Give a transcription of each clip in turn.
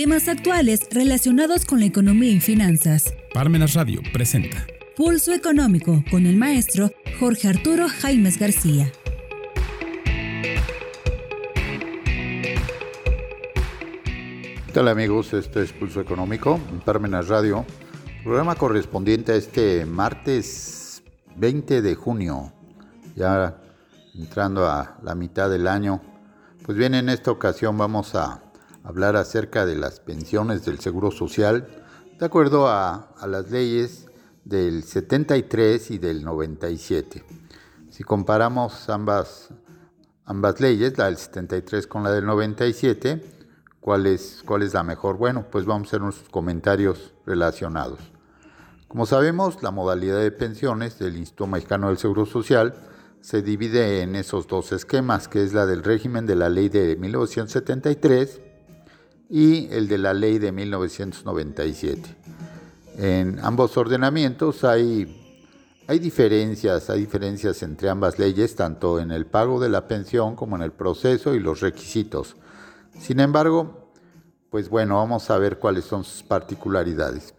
Temas actuales relacionados con la economía y finanzas. Parmenas Radio presenta Pulso Económico con el maestro Jorge Arturo Jaimes García. ¿Qué tal amigos? Este es Pulso Económico en Parmenas Radio, programa correspondiente a este martes 20 de junio, ya entrando a la mitad del año. Pues bien, en esta ocasión vamos a hablar acerca de las pensiones del Seguro Social, de acuerdo a, las leyes del 73 y del 97. Si comparamos ambas, ambas leyes, la del 73 con la del 97, ¿cuál es, ¿cuál es la mejor? Bueno, pues vamos a hacer unos comentarios relacionados. Como sabemos, la modalidad de pensiones del Instituto Mexicano del Seguro Social se divide en esos dos esquemas, que es la del régimen de la ley de 1973 y el de la ley de 1997. En ambos ordenamientos hay, hay diferencias, hay diferencias entre ambas leyes, tanto en el pago de la pensión como en el proceso y los requisitos. Sin embargo, pues bueno, vamos a ver cuáles son sus particularidades.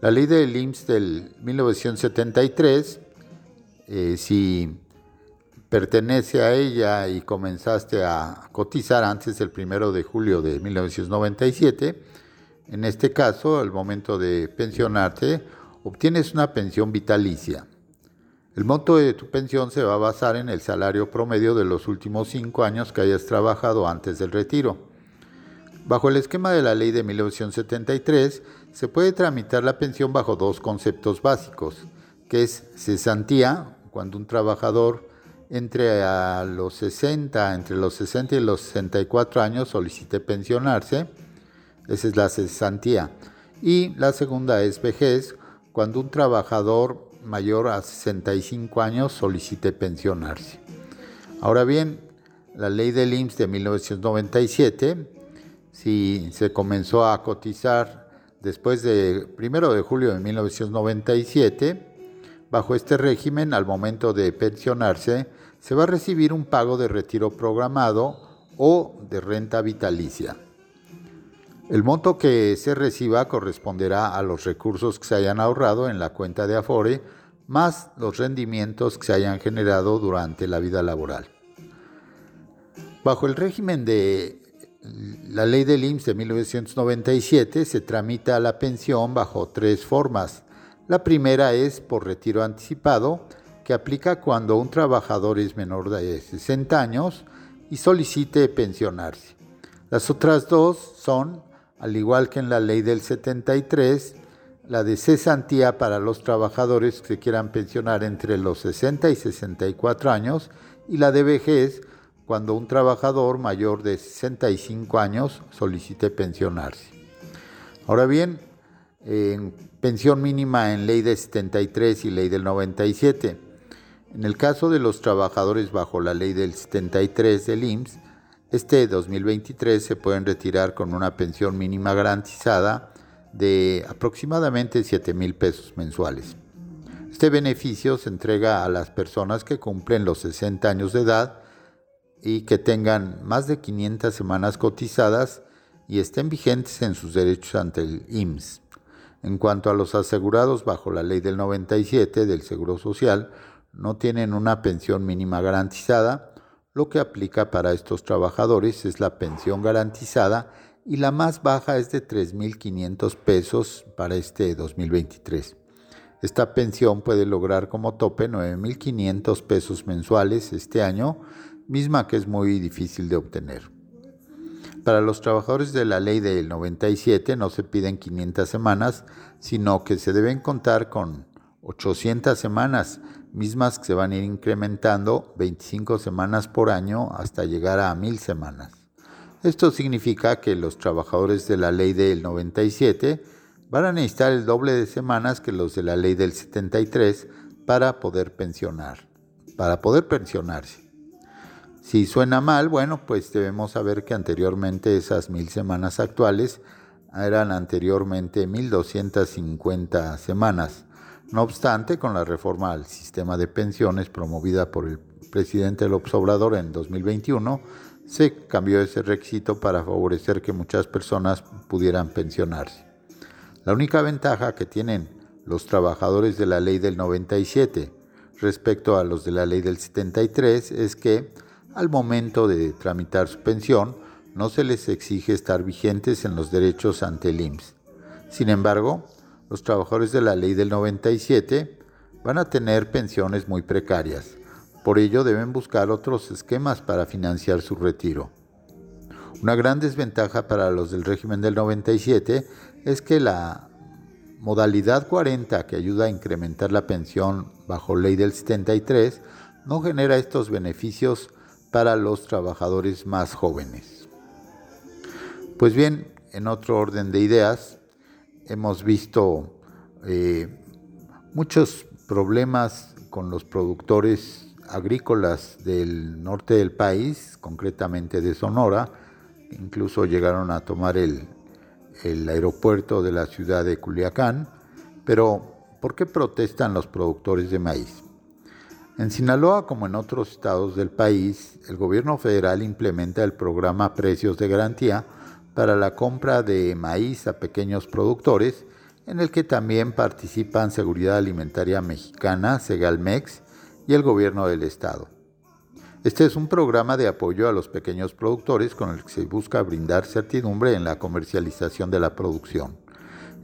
La ley del IMSS del 1973, eh, si pertenece a ella y comenzaste a cotizar antes del primero de julio de 1997, en este caso, al momento de pensionarte, obtienes una pensión vitalicia. El monto de tu pensión se va a basar en el salario promedio de los últimos cinco años que hayas trabajado antes del retiro. Bajo el esquema de la ley de 1973, se puede tramitar la pensión bajo dos conceptos básicos, que es cesantía, cuando un trabajador entre los 60, entre los 60 y los 64 años solicite pensionarse. Esa es la cesantía. Y la segunda es vejez, cuando un trabajador mayor a 65 años solicite pensionarse. Ahora bien, la ley del IMSS de 1997, si se comenzó a cotizar después de 1 de julio de 1997, bajo este régimen, al momento de pensionarse, se va a recibir un pago de retiro programado o de renta vitalicia. El monto que se reciba corresponderá a los recursos que se hayan ahorrado en la cuenta de Afore, más los rendimientos que se hayan generado durante la vida laboral. Bajo el régimen de la ley del IMSS de 1997 se tramita la pensión bajo tres formas. La primera es por retiro anticipado, que aplica cuando un trabajador es menor de 60 años y solicite pensionarse. Las otras dos son, al igual que en la ley del 73, la de cesantía para los trabajadores que se quieran pensionar entre los 60 y 64 años y la de vejez cuando un trabajador mayor de 65 años solicite pensionarse. Ahora bien, en pensión mínima en ley de 73 y ley del 97. En el caso de los trabajadores bajo la ley del 73 del IMSS, este 2023 se pueden retirar con una pensión mínima garantizada de aproximadamente 7 mil pesos mensuales. Este beneficio se entrega a las personas que cumplen los 60 años de edad y que tengan más de 500 semanas cotizadas y estén vigentes en sus derechos ante el IMSS. En cuanto a los asegurados bajo la ley del 97 del Seguro Social, no tienen una pensión mínima garantizada, lo que aplica para estos trabajadores es la pensión garantizada y la más baja es de 3.500 pesos para este 2023. Esta pensión puede lograr como tope 9.500 pesos mensuales este año, misma que es muy difícil de obtener. Para los trabajadores de la ley del 97 no se piden 500 semanas, sino que se deben contar con 800 semanas, mismas que se van a ir incrementando 25 semanas por año hasta llegar a 1000 semanas. Esto significa que los trabajadores de la ley del 97 van a necesitar el doble de semanas que los de la ley del 73 para poder pensionar, para poder pensionarse. Si suena mal, bueno, pues debemos saber que anteriormente esas mil semanas actuales eran anteriormente 1250 semanas. No obstante, con la reforma al sistema de pensiones promovida por el presidente López Obrador en 2021, se cambió ese requisito para favorecer que muchas personas pudieran pensionarse. La única ventaja que tienen los trabajadores de la ley del 97 respecto a los de la ley del 73 es que al momento de tramitar su pensión no se les exige estar vigentes en los derechos ante el IMSS. Sin embargo, los trabajadores de la ley del 97 van a tener pensiones muy precarias. Por ello deben buscar otros esquemas para financiar su retiro. Una gran desventaja para los del régimen del 97 es que la modalidad 40 que ayuda a incrementar la pensión bajo ley del 73 no genera estos beneficios para los trabajadores más jóvenes. Pues bien, en otro orden de ideas, hemos visto eh, muchos problemas con los productores agrícolas del norte del país, concretamente de Sonora, incluso llegaron a tomar el, el aeropuerto de la ciudad de Culiacán, pero ¿por qué protestan los productores de maíz? En Sinaloa, como en otros estados del país, el gobierno federal implementa el programa Precios de Garantía para la compra de maíz a pequeños productores, en el que también participan Seguridad Alimentaria Mexicana, Segalmex y el gobierno del estado. Este es un programa de apoyo a los pequeños productores con el que se busca brindar certidumbre en la comercialización de la producción,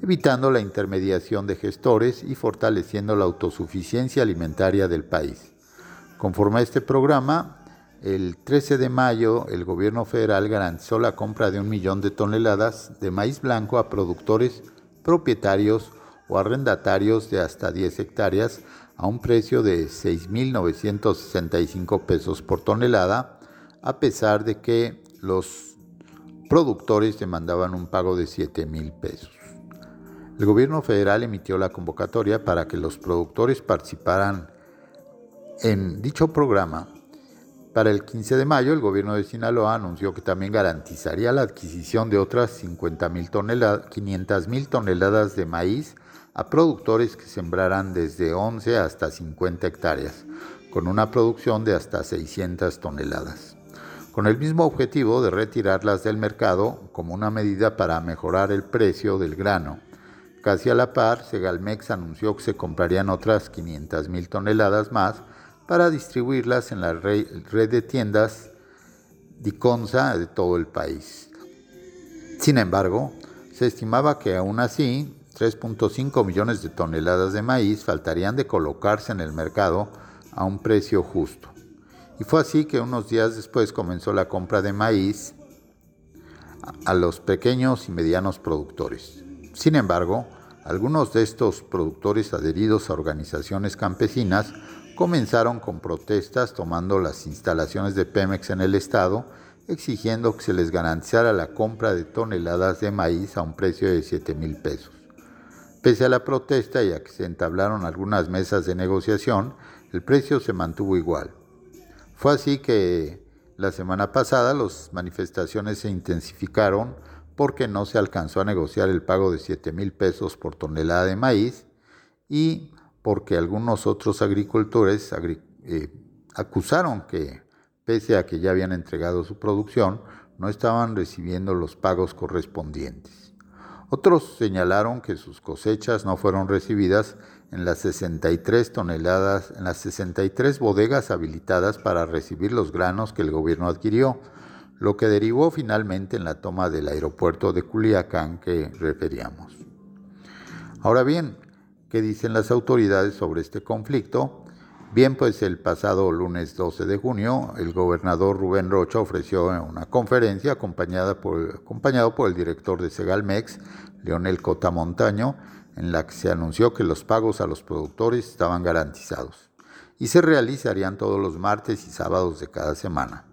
evitando la intermediación de gestores y fortaleciendo la autosuficiencia alimentaria del país. Conforme a este programa, el 13 de mayo el gobierno federal garantizó la compra de un millón de toneladas de maíz blanco a productores, propietarios o arrendatarios de hasta 10 hectáreas a un precio de 6.965 pesos por tonelada, a pesar de que los productores demandaban un pago de 7.000 pesos. El gobierno federal emitió la convocatoria para que los productores participaran en dicho programa. Para el 15 de mayo, el gobierno de Sinaloa anunció que también garantizaría la adquisición de otras 50.000 toneladas, 500.000 toneladas de maíz a productores que sembraran desde 11 hasta 50 hectáreas, con una producción de hasta 600 toneladas, con el mismo objetivo de retirarlas del mercado como una medida para mejorar el precio del grano. Casi a la par, Segalmex anunció que se comprarían otras 500.000 toneladas más para distribuirlas en la red de tiendas Diconsa de todo el país. Sin embargo, se estimaba que aún así 3.5 millones de toneladas de maíz faltarían de colocarse en el mercado a un precio justo. Y fue así que unos días después comenzó la compra de maíz a los pequeños y medianos productores. Sin embargo, algunos de estos productores adheridos a organizaciones campesinas comenzaron con protestas tomando las instalaciones de Pemex en el estado, exigiendo que se les garantizara la compra de toneladas de maíz a un precio de 7 mil pesos. Pese a la protesta y a que se entablaron algunas mesas de negociación, el precio se mantuvo igual. Fue así que la semana pasada las manifestaciones se intensificaron porque no se alcanzó a negociar el pago de 7 mil pesos por tonelada de maíz y porque algunos otros agricultores eh, acusaron que, pese a que ya habían entregado su producción, no estaban recibiendo los pagos correspondientes. Otros señalaron que sus cosechas no fueron recibidas en las 63 toneladas, en las 63 bodegas habilitadas para recibir los granos que el gobierno adquirió, lo que derivó finalmente en la toma del aeropuerto de Culiacán que referíamos. Ahora bien, ¿qué dicen las autoridades sobre este conflicto? Bien, pues el pasado lunes 12 de junio, el gobernador Rubén Rocha ofreció una conferencia acompañada por, acompañado por el director de Segalmex, Leonel Cota Montaño, en la que se anunció que los pagos a los productores estaban garantizados y se realizarían todos los martes y sábados de cada semana,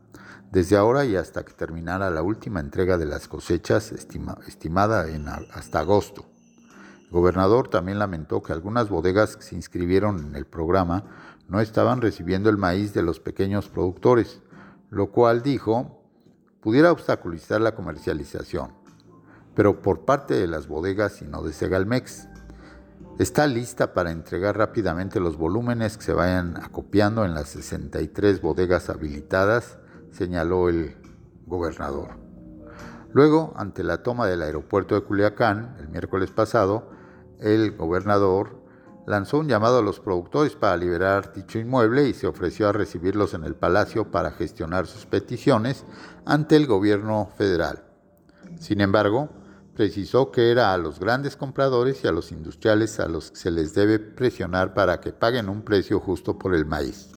desde ahora y hasta que terminara la última entrega de las cosechas estimada en, hasta agosto. Gobernador también lamentó que algunas bodegas que se inscribieron en el programa no estaban recibiendo el maíz de los pequeños productores, lo cual dijo pudiera obstaculizar la comercialización, pero por parte de las bodegas y no de Segalmex. Está lista para entregar rápidamente los volúmenes que se vayan acopiando en las 63 bodegas habilitadas, señaló el gobernador. Luego, ante la toma del aeropuerto de Culiacán el miércoles pasado, el gobernador lanzó un llamado a los productores para liberar dicho inmueble y se ofreció a recibirlos en el palacio para gestionar sus peticiones ante el gobierno federal. Sin embargo, precisó que era a los grandes compradores y a los industriales a los que se les debe presionar para que paguen un precio justo por el maíz.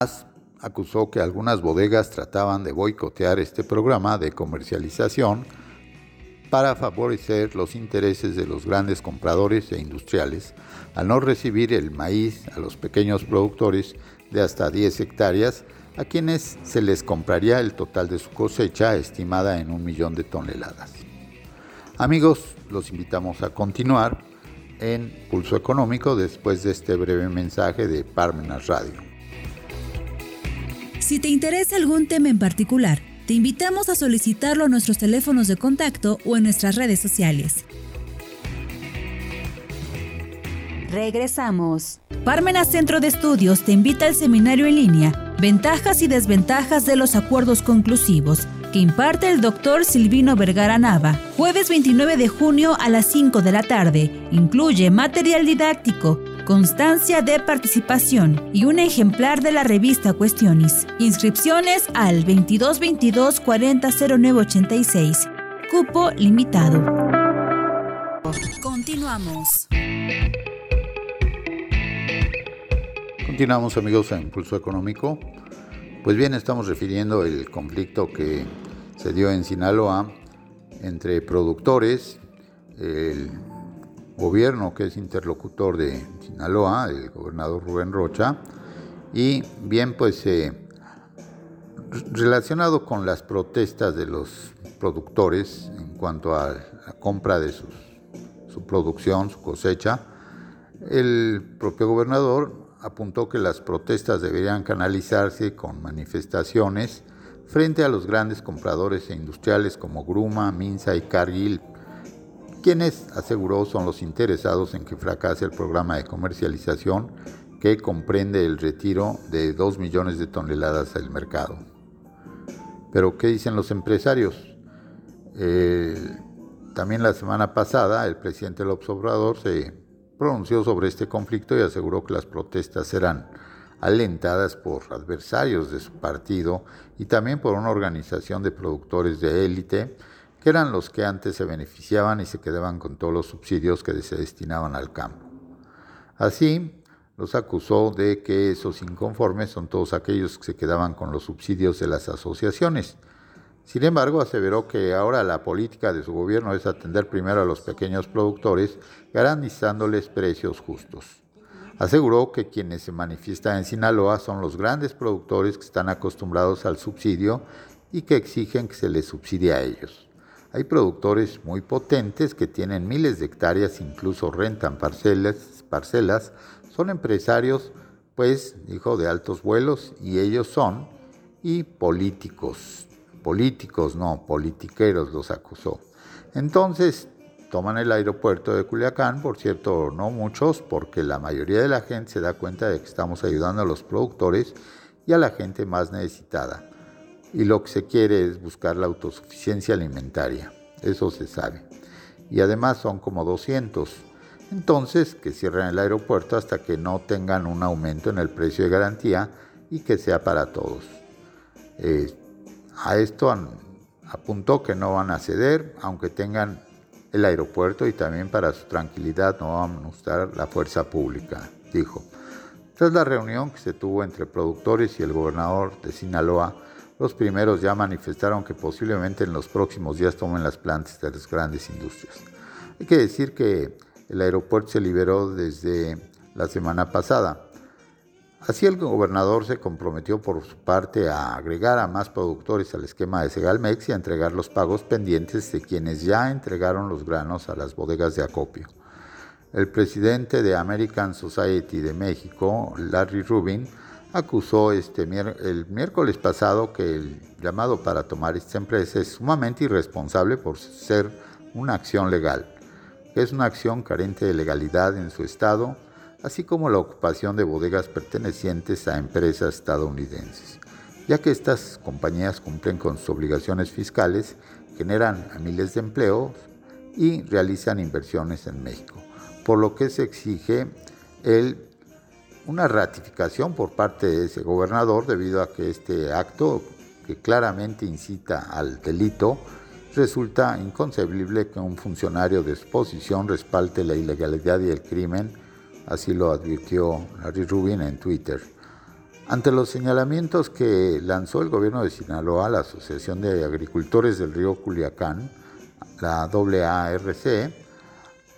acusó que algunas bodegas trataban de boicotear este programa de comercialización para favorecer los intereses de los grandes compradores e industriales al no recibir el maíz a los pequeños productores de hasta 10 hectáreas a quienes se les compraría el total de su cosecha estimada en un millón de toneladas. Amigos, los invitamos a continuar en Pulso Económico después de este breve mensaje de Parmenas Radio. Si te interesa algún tema en particular, te invitamos a solicitarlo a nuestros teléfonos de contacto o en nuestras redes sociales. Regresamos. Parmenas Centro de Estudios te invita al seminario en línea Ventajas y desventajas de los acuerdos conclusivos que imparte el doctor Silvino Vergara Nava. Jueves 29 de junio a las 5 de la tarde. Incluye material didáctico, constancia de participación y un ejemplar de la revista Cuestiones. Inscripciones al 2222 400986. Cupo limitado. Continuamos. Continuamos amigos en Impulso Económico. Pues bien, estamos refiriendo el conflicto que se dio en Sinaloa entre productores, el gobierno que es interlocutor de Sinaloa, el gobernador Rubén Rocha, y bien pues eh, relacionado con las protestas de los productores en cuanto a la compra de su producción, su cosecha, el propio gobernador apuntó que las protestas deberían canalizarse con manifestaciones frente a los grandes compradores e industriales como Gruma, Minsa y Cargill, quienes aseguró son los interesados en que fracase el programa de comercialización que comprende el retiro de 2 millones de toneladas del mercado. Pero, ¿qué dicen los empresarios? Eh, también la semana pasada el presidente López Obrador se pronunció sobre este conflicto y aseguró que las protestas serán alentadas por adversarios de su partido y también por una organización de productores de élite, eran los que antes se beneficiaban y se quedaban con todos los subsidios que se destinaban al campo. Así, los acusó de que esos inconformes son todos aquellos que se quedaban con los subsidios de las asociaciones. Sin embargo, aseveró que ahora la política de su gobierno es atender primero a los pequeños productores, garantizándoles precios justos. Aseguró que quienes se manifiestan en Sinaloa son los grandes productores que están acostumbrados al subsidio y que exigen que se les subsidie a ellos. Hay productores muy potentes que tienen miles de hectáreas, incluso rentan parcelas, parcelas son empresarios, pues, dijo, de altos vuelos y ellos son, y políticos, políticos, no, politiqueros los acusó. Entonces, toman el aeropuerto de Culiacán, por cierto, no muchos, porque la mayoría de la gente se da cuenta de que estamos ayudando a los productores y a la gente más necesitada. Y lo que se quiere es buscar la autosuficiencia alimentaria, eso se sabe. Y además son como 200. Entonces, que cierren el aeropuerto hasta que no tengan un aumento en el precio de garantía y que sea para todos. Eh, a esto apuntó que no van a ceder, aunque tengan el aeropuerto y también para su tranquilidad no van a usar la fuerza pública, dijo. Tras la reunión que se tuvo entre productores y el gobernador de Sinaloa, los primeros ya manifestaron que posiblemente en los próximos días tomen las plantas de las grandes industrias. Hay que decir que el aeropuerto se liberó desde la semana pasada Así el gobernador se comprometió por su parte a agregar a más productores al esquema de Segalmex y a entregar los pagos pendientes de quienes ya entregaron los granos a las bodegas de acopio. El presidente de American Society de México, Larry Rubin, acusó este el miércoles pasado que el llamado para tomar esta empresa es sumamente irresponsable por ser una acción legal, que es una acción carente de legalidad en su estado así como la ocupación de bodegas pertenecientes a empresas estadounidenses. ya que estas compañías cumplen con sus obligaciones fiscales, generan miles de empleos y realizan inversiones en México, por lo que se exige el, una ratificación por parte de ese gobernador debido a que este acto que claramente incita al delito resulta inconcebible que un funcionario de exposición respalde la ilegalidad y el crimen, así lo advirtió Larry Rubin en Twitter. Ante los señalamientos que lanzó el gobierno de Sinaloa, la Asociación de Agricultores del Río Culiacán, la AARC,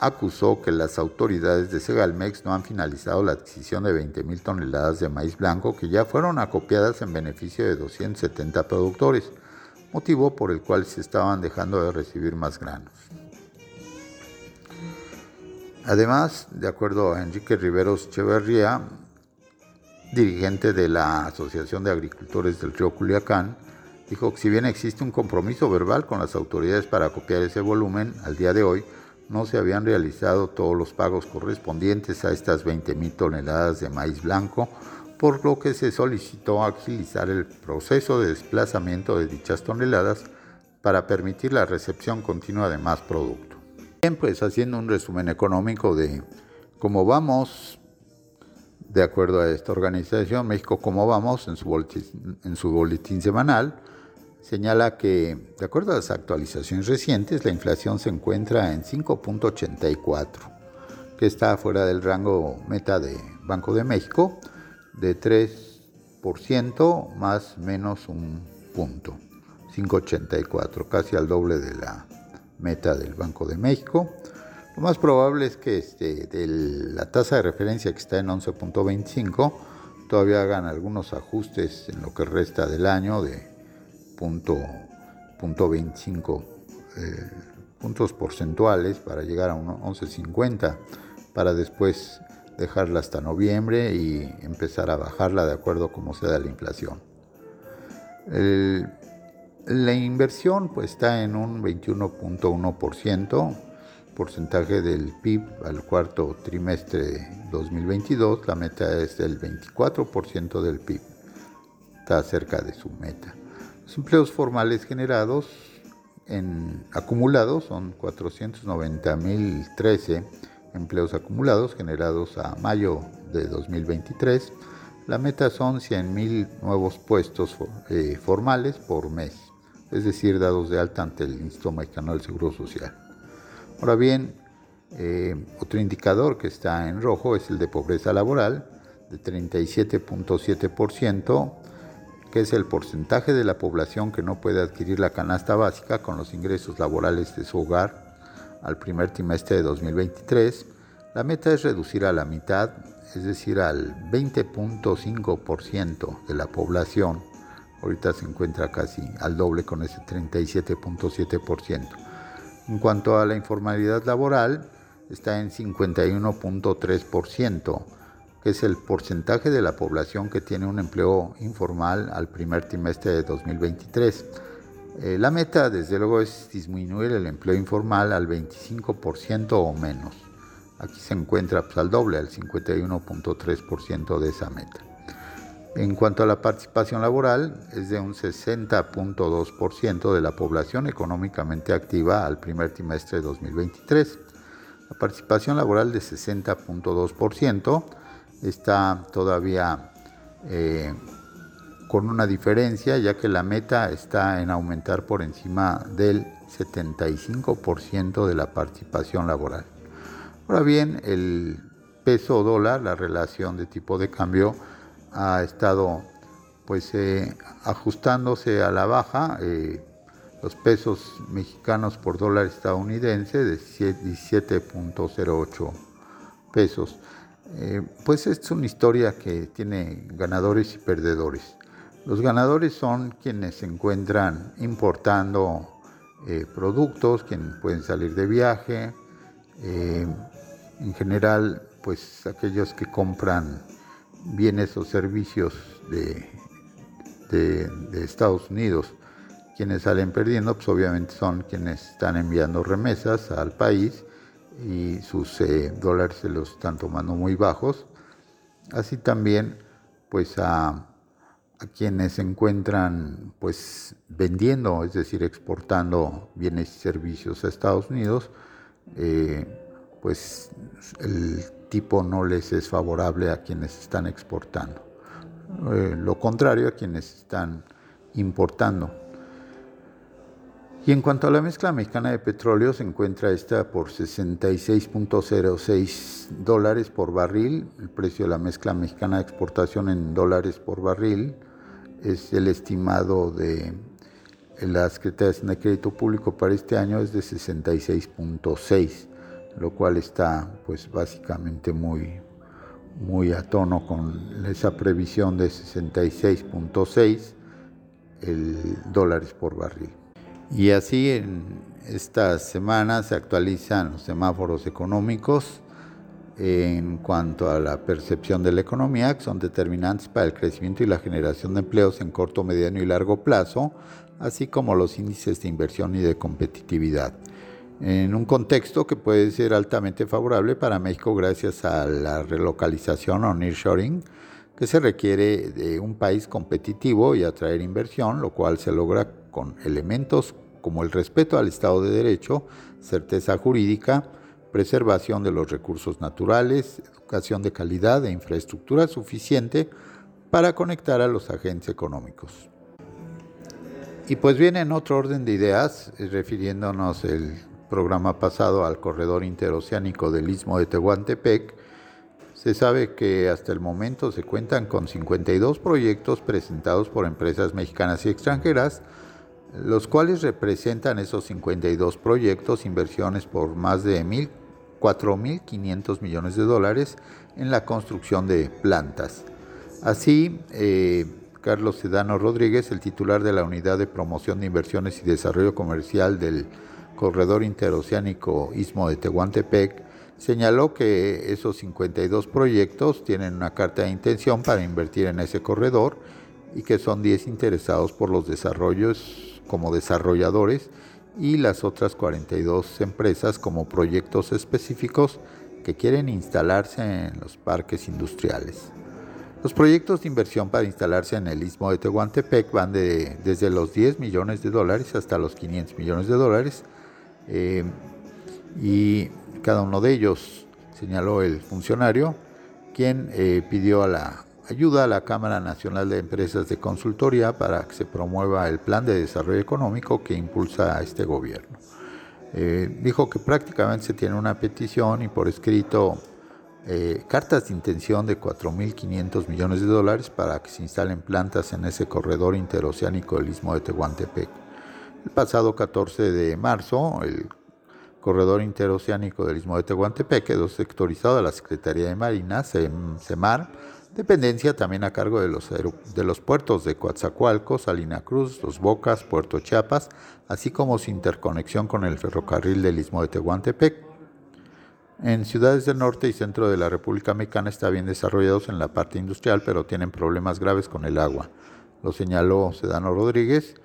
acusó que las autoridades de Segalmex no han finalizado la adquisición de 20.000 toneladas de maíz blanco que ya fueron acopiadas en beneficio de 270 productores, motivo por el cual se estaban dejando de recibir más granos. Además, de acuerdo a Enrique Riveros Echeverría, dirigente de la Asociación de Agricultores del Río Culiacán, dijo que si bien existe un compromiso verbal con las autoridades para acopiar ese volumen, al día de hoy no se habían realizado todos los pagos correspondientes a estas 20.000 toneladas de maíz blanco, por lo que se solicitó agilizar el proceso de desplazamiento de dichas toneladas para permitir la recepción continua de más producto. Bien, pues haciendo un resumen económico de cómo vamos, de acuerdo a esta organización, México Cómo Vamos, en su boletín, en su boletín semanal, señala que, de acuerdo a las actualizaciones recientes, la inflación se encuentra en 5.84, que está fuera del rango meta de Banco de México de 3% más menos un punto, 5.84, casi al doble de la meta del Banco de México. Lo más probable es que este, de la tasa de referencia que está en 11.25 todavía hagan algunos ajustes en lo que resta del año de punto, punto 25 eh, puntos porcentuales para llegar a 11.50 para después dejarla hasta noviembre y empezar a bajarla de acuerdo a cómo se da la inflación. la inversión pues está en un 21.1%, porcentaje del PIB al cuarto trimestre de 2022, la meta es del 24% del PIB, está cerca de su meta. Los empleos formales generados en acumulados son 490.013 empleos acumulados generados a mayo de 2023. La meta son 100.000 nuevos puestos eh, formales por mes, es decir, dados de alta ante el Instituto Mexicano del Seguro Social. Ahora bien, eh, otro indicador que está en rojo es el de pobreza laboral, de 37.7%, que es el porcentaje de la población que no puede adquirir la canasta básica con los ingresos laborales de su hogar al primer trimestre de 2023. La meta es reducir a la mitad, es decir, al 20.5% de la población. Ahorita se encuentra casi al doble con ese 37.7%. En cuanto a la informalidad laboral, está en 51.3% que es el porcentaje de la población que tiene un empleo informal al primer trimestre de 2023. Eh, la meta, desde luego, es disminuir el empleo informal al 25% o menos. Aquí se encuentra pues, al doble, al 51.3% de esa meta. En cuanto a la participación laboral, es de un 60.2% de la población económicamente activa al primer trimestre de 2023. La participación laboral de 60.2% está todavía eh, con una diferencia, ya que la meta está en aumentar por encima del 75% de la participación laboral. Ahora bien, el peso dólar, la relación de tipo de cambio, ha estado pues eh, ajustándose a la baja. Eh, los pesos mexicanos por dólar estadounidense de 17.08 pesos. Eh, pues es una historia que tiene ganadores y perdedores. Los ganadores son quienes se encuentran importando eh, productos, quienes pueden salir de viaje, eh, en general, pues aquellos que compran bienes o servicios de, de Estados Unidos. Quienes salen perdiendo, pues obviamente son quienes están enviando remesas al país y sus eh, dólares se los están tomando muy bajos. Así también, pues a, quienes se encuentran pues vendiendo, es decir, exportando bienes y servicios a Estados Unidos, eh, pues el tipo no les es favorable a quienes están exportando. Eh, lo contrario a quienes están importando. Y en cuanto a la mezcla mexicana de petróleo, se encuentra esta por 66.06 dólares por barril. El precio de la mezcla mexicana de exportación en dólares por barril es el estimado de la Secretaría de Crédito Público para este año es de 66.6, lo cual está pues básicamente muy, muy a tono con esa previsión de 66.6 dólares por barril. Y así en esta semana se actualizan los semáforos económicos en cuanto a la percepción de la economía, que son determinantes para el crecimiento y la generación de empleos en corto, mediano y largo plazo, así como los índices de inversión y de competitividad. En un contexto que puede ser altamente favorable para México gracias a la relocalización o nearshoring, que se requiere de un país competitivo y atraer inversión, lo cual se logra con elementos como el respeto al Estado de Derecho, certeza jurídica, preservación de los recursos naturales, educación de calidad e infraestructura suficiente para conectar a los agentes económicos. Y pues viene en otro orden de ideas, eh, refiriéndonos el programa pasado al corredor interoceánico del Istmo de Tehuantepec, se sabe que hasta el momento se cuentan con 52 proyectos presentados por empresas mexicanas y extranjeras, los cuales representan esos 52 proyectos inversiones por más de 4.500 millones de dólares en la construcción de plantas. Así, eh, Carlos Sedano Rodríguez, el titular de la Unidad de Promoción de Inversiones y Desarrollo Comercial del Corredor Interoceánico Istmo de Tehuantepec, señaló que esos 52 proyectos tienen una carta de intención para invertir en ese corredor y que son 10 interesados por los desarrollos como desarrolladores y las otras 42 empresas como proyectos específicos que quieren instalarse en los parques industriales. Los proyectos de inversión para instalarse en el istmo de Tehuantepec van de, desde los 10 millones de dólares hasta los 500 millones de dólares eh, y cada uno de ellos, señaló el funcionario, quien eh, pidió a la ayuda a la Cámara Nacional de Empresas de Consultoría para que se promueva el plan de desarrollo económico que impulsa a este gobierno. Eh, dijo que prácticamente se tiene una petición y por escrito eh, cartas de intención de 4.500 millones de dólares para que se instalen plantas en ese corredor interoceánico del Istmo de Tehuantepec. El pasado 14 de marzo, el corredor interoceánico del Istmo de Tehuantepec quedó sectorizado a la Secretaría de Marina, CEMAR, dependencia también a cargo de los, de los puertos de Coatzacoalcos, Salina Cruz, Los Bocas, Puerto Chiapas, así como su interconexión con el ferrocarril del Istmo de Tehuantepec. En ciudades del norte y centro de la República Mexicana está bien desarrollados en la parte industrial, pero tienen problemas graves con el agua. Lo señaló Sedano Rodríguez.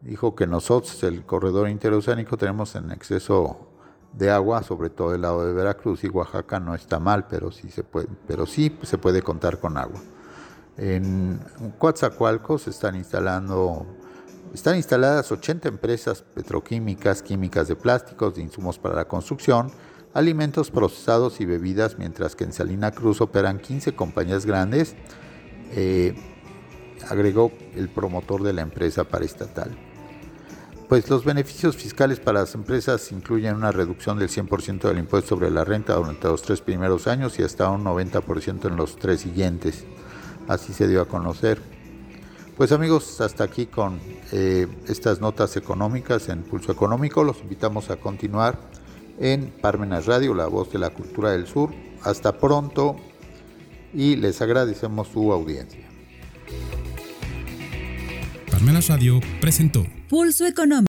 Dijo que nosotros, el corredor interoceánico, tenemos en exceso de agua, sobre todo el lado de Veracruz y Oaxaca no está mal, pero sí se puede, pero sí se puede contar con agua. En Coatzacoalcos están instalando están instaladas 80 empresas petroquímicas, químicas de plásticos, de insumos para la construcción, alimentos procesados y bebidas, mientras que en Salina Cruz operan 15 compañías grandes, eh, agregó el promotor de la empresa paraestatal pues los beneficios fiscales para las empresas incluyen una reducción del 100% del impuesto sobre la renta durante los tres primeros años y hasta un 90% en los tres siguientes. Así se dio a conocer. Pues amigos, hasta aquí con eh, estas notas económicas en Pulso Económico. Los invitamos a continuar en Parmenas Radio, la voz de la cultura del sur. Hasta pronto y les agradecemos su audiencia. Parmenas Radio presentó Pulso Económico.